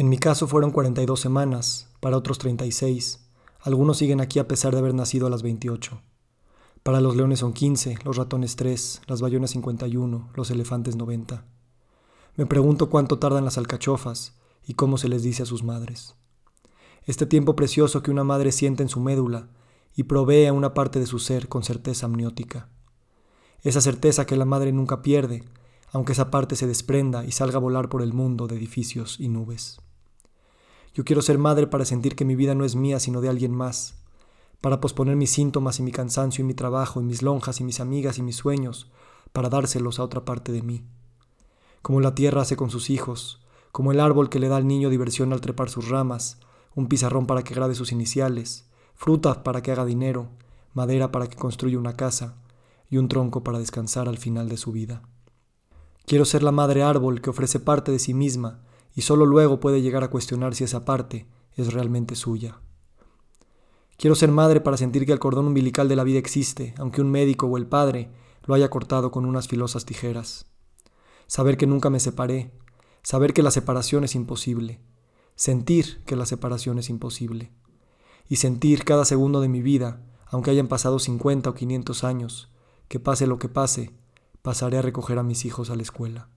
En mi caso fueron 42 semanas, para otros 36. Algunos siguen aquí a pesar de haber nacido a las 28. Para los leones son 15, los ratones 3, las ballonas 51, los elefantes 90. Me pregunto cuánto tardan las alcachofas y cómo se les dice a sus madres. Este tiempo precioso que una madre siente en su médula y provee a una parte de su ser con certeza amniótica. Esa certeza que la madre nunca pierde, aunque esa parte se desprenda y salga a volar por el mundo de edificios y nubes. Yo quiero ser madre para sentir que mi vida no es mía sino de alguien más, para posponer mis síntomas y mi cansancio y mi trabajo y mis lonjas y mis amigas y mis sueños, para dárselos a otra parte de mí. Como la tierra hace con sus hijos, como el árbol que le da al niño diversión al trepar sus ramas, un pizarrón para que grabe sus iniciales, fruta para que haga dinero, madera para que construya una casa y un tronco para descansar al final de su vida. Quiero ser la madre árbol que ofrece parte de sí misma y solo luego puede llegar a cuestionar si esa parte es realmente suya. Quiero ser madre para sentir que el cordón umbilical de la vida existe, aunque un médico o el padre lo haya cortado con unas filosas tijeras. Saber que nunca me separé, saber que la separación es imposible, sentir que la separación es imposible, y sentir cada segundo de mi vida, aunque hayan pasado 50 o 500 años, que pase lo que pase, pasaré a recoger a mis hijos a la escuela.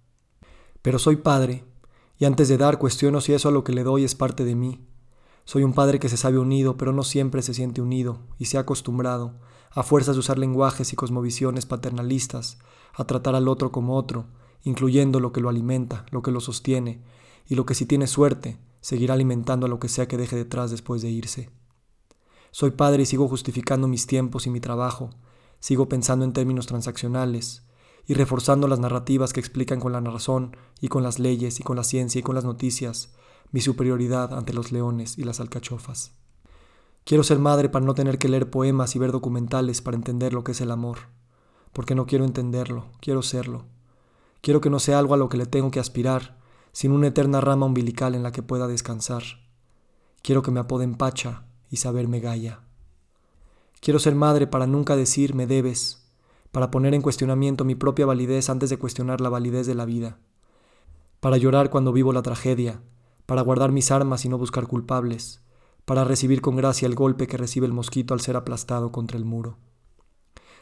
Pero soy padre y antes de dar cuestiono si eso a lo que le doy es parte de mí. Soy un padre que se sabe unido, pero no siempre se siente unido, y se ha acostumbrado, a fuerzas de usar lenguajes y cosmovisiones paternalistas, a tratar al otro como otro, incluyendo lo que lo alimenta, lo que lo sostiene, y lo que si tiene suerte, seguirá alimentando a lo que sea que deje detrás después de irse. Soy padre y sigo justificando mis tiempos y mi trabajo, sigo pensando en términos transaccionales, y reforzando las narrativas que explican con la razón y con las leyes y con la ciencia y con las noticias mi superioridad ante los leones y las alcachofas. Quiero ser madre para no tener que leer poemas y ver documentales para entender lo que es el amor, porque no quiero entenderlo, quiero serlo. Quiero que no sea algo a lo que le tengo que aspirar, sino una eterna rama umbilical en la que pueda descansar. Quiero que me apoden Pacha y saberme Gaia. Quiero ser madre para nunca decir me debes, para poner en cuestionamiento mi propia validez antes de cuestionar la validez de la vida, para llorar cuando vivo la tragedia, para guardar mis armas y no buscar culpables, para recibir con gracia el golpe que recibe el mosquito al ser aplastado contra el muro.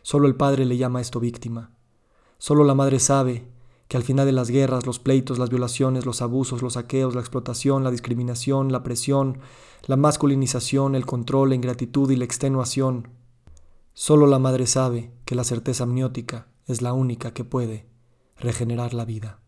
Solo el padre le llama a esto víctima. Solo la madre sabe que al final de las guerras, los pleitos, las violaciones, los abusos, los saqueos, la explotación, la discriminación, la presión, la masculinización, el control, la ingratitud y la extenuación Solo la madre sabe que la certeza amniótica es la única que puede regenerar la vida.